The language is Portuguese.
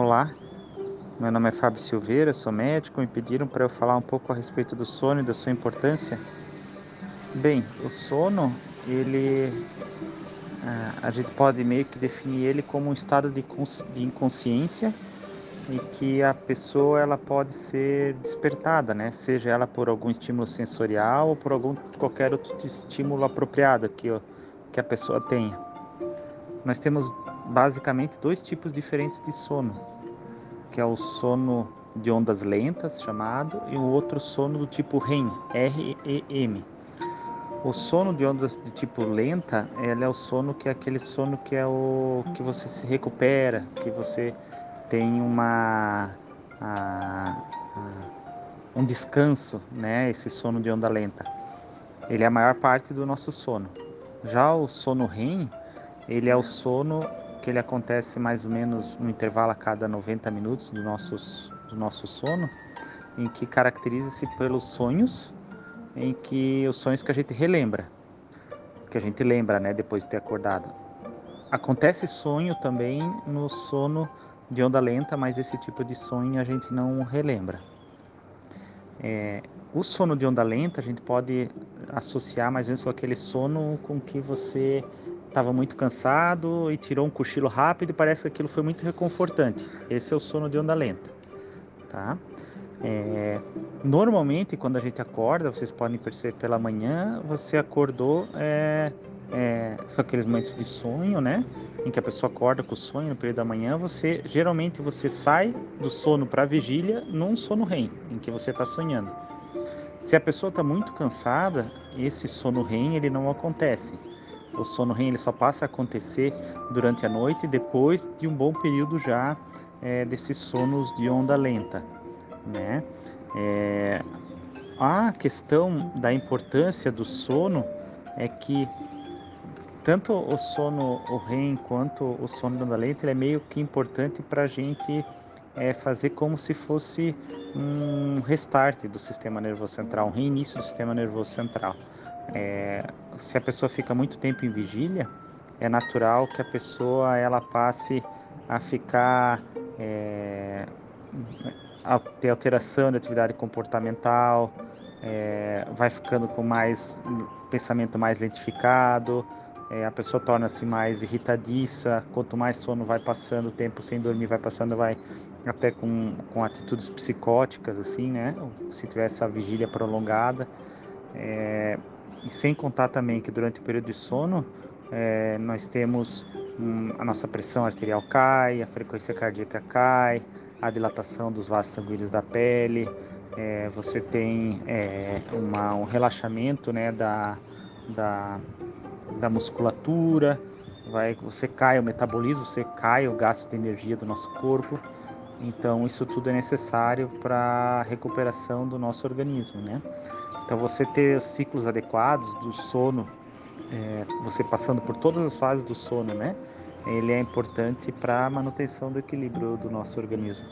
Olá, meu nome é Fábio Silveira, sou médico. Me pediram para eu falar um pouco a respeito do sono e da sua importância. Bem, o sono, ele ah, a gente pode meio que definir ele como um estado de, de inconsciência e que a pessoa ela pode ser despertada, né? Seja ela por algum estímulo sensorial ou por algum qualquer outro estímulo apropriado que, que a pessoa tenha. Nós temos basicamente dois tipos diferentes de sono, que é o sono de ondas lentas, chamado, e o outro sono do tipo REM, R-E-M. O sono de ondas de tipo lenta, ele é o sono que é aquele sono que é o que você se recupera, que você tem uma a, a, um descanso, né? Esse sono de onda lenta. Ele é a maior parte do nosso sono. Já o sono REM, ele é o sono que ele acontece mais ou menos no intervalo a cada 90 minutos do, nossos, do nosso sono, em que caracteriza-se pelos sonhos, em que os sonhos que a gente relembra, que a gente lembra, né, depois de ter acordado. Acontece sonho também no sono de onda lenta, mas esse tipo de sonho a gente não relembra. É, o sono de onda lenta a gente pode associar mais ou menos com aquele sono com que você estava muito cansado e tirou um cochilo rápido e parece que aquilo foi muito reconfortante. Esse é o sono de onda lenta, tá? É, normalmente, quando a gente acorda, vocês podem perceber pela manhã, você acordou, é, é, são aqueles momentos de sonho, né? Em que a pessoa acorda com o sonho no período da manhã, você geralmente você sai do sono para a vigília num sono REM, em que você está sonhando. Se a pessoa está muito cansada, esse sono REM ele não acontece. O sono REM ele só passa a acontecer durante a noite depois de um bom período já é, desses sonos de onda lenta, né? É, a questão da importância do sono é que tanto o sono o REM quanto o sono de onda lenta ele é meio que importante para a gente é, fazer como se fosse um restart do sistema nervoso central, um reinício do sistema nervoso central. É, se a pessoa fica muito tempo em vigília, é natural que a pessoa ela passe a ficar é, a ter alteração de atividade comportamental, é, vai ficando com mais pensamento mais lentificado, é, a pessoa torna-se mais irritadiça, quanto mais sono vai passando, o tempo sem dormir vai passando, vai até com, com atitudes psicóticas, assim, né? Se tiver essa vigília prolongada. É, e sem contar também que durante o período de sono é, nós temos hum, a nossa pressão arterial cai, a frequência cardíaca cai, a dilatação dos vasos sanguíneos da pele, é, você tem é, uma, um relaxamento né, da, da, da musculatura, vai, você cai o metabolismo, você cai o gasto de energia do nosso corpo. Então isso tudo é necessário para a recuperação do nosso organismo, né? Então, você ter os ciclos adequados do sono, é, você passando por todas as fases do sono, né? Ele é importante para a manutenção do equilíbrio do nosso organismo.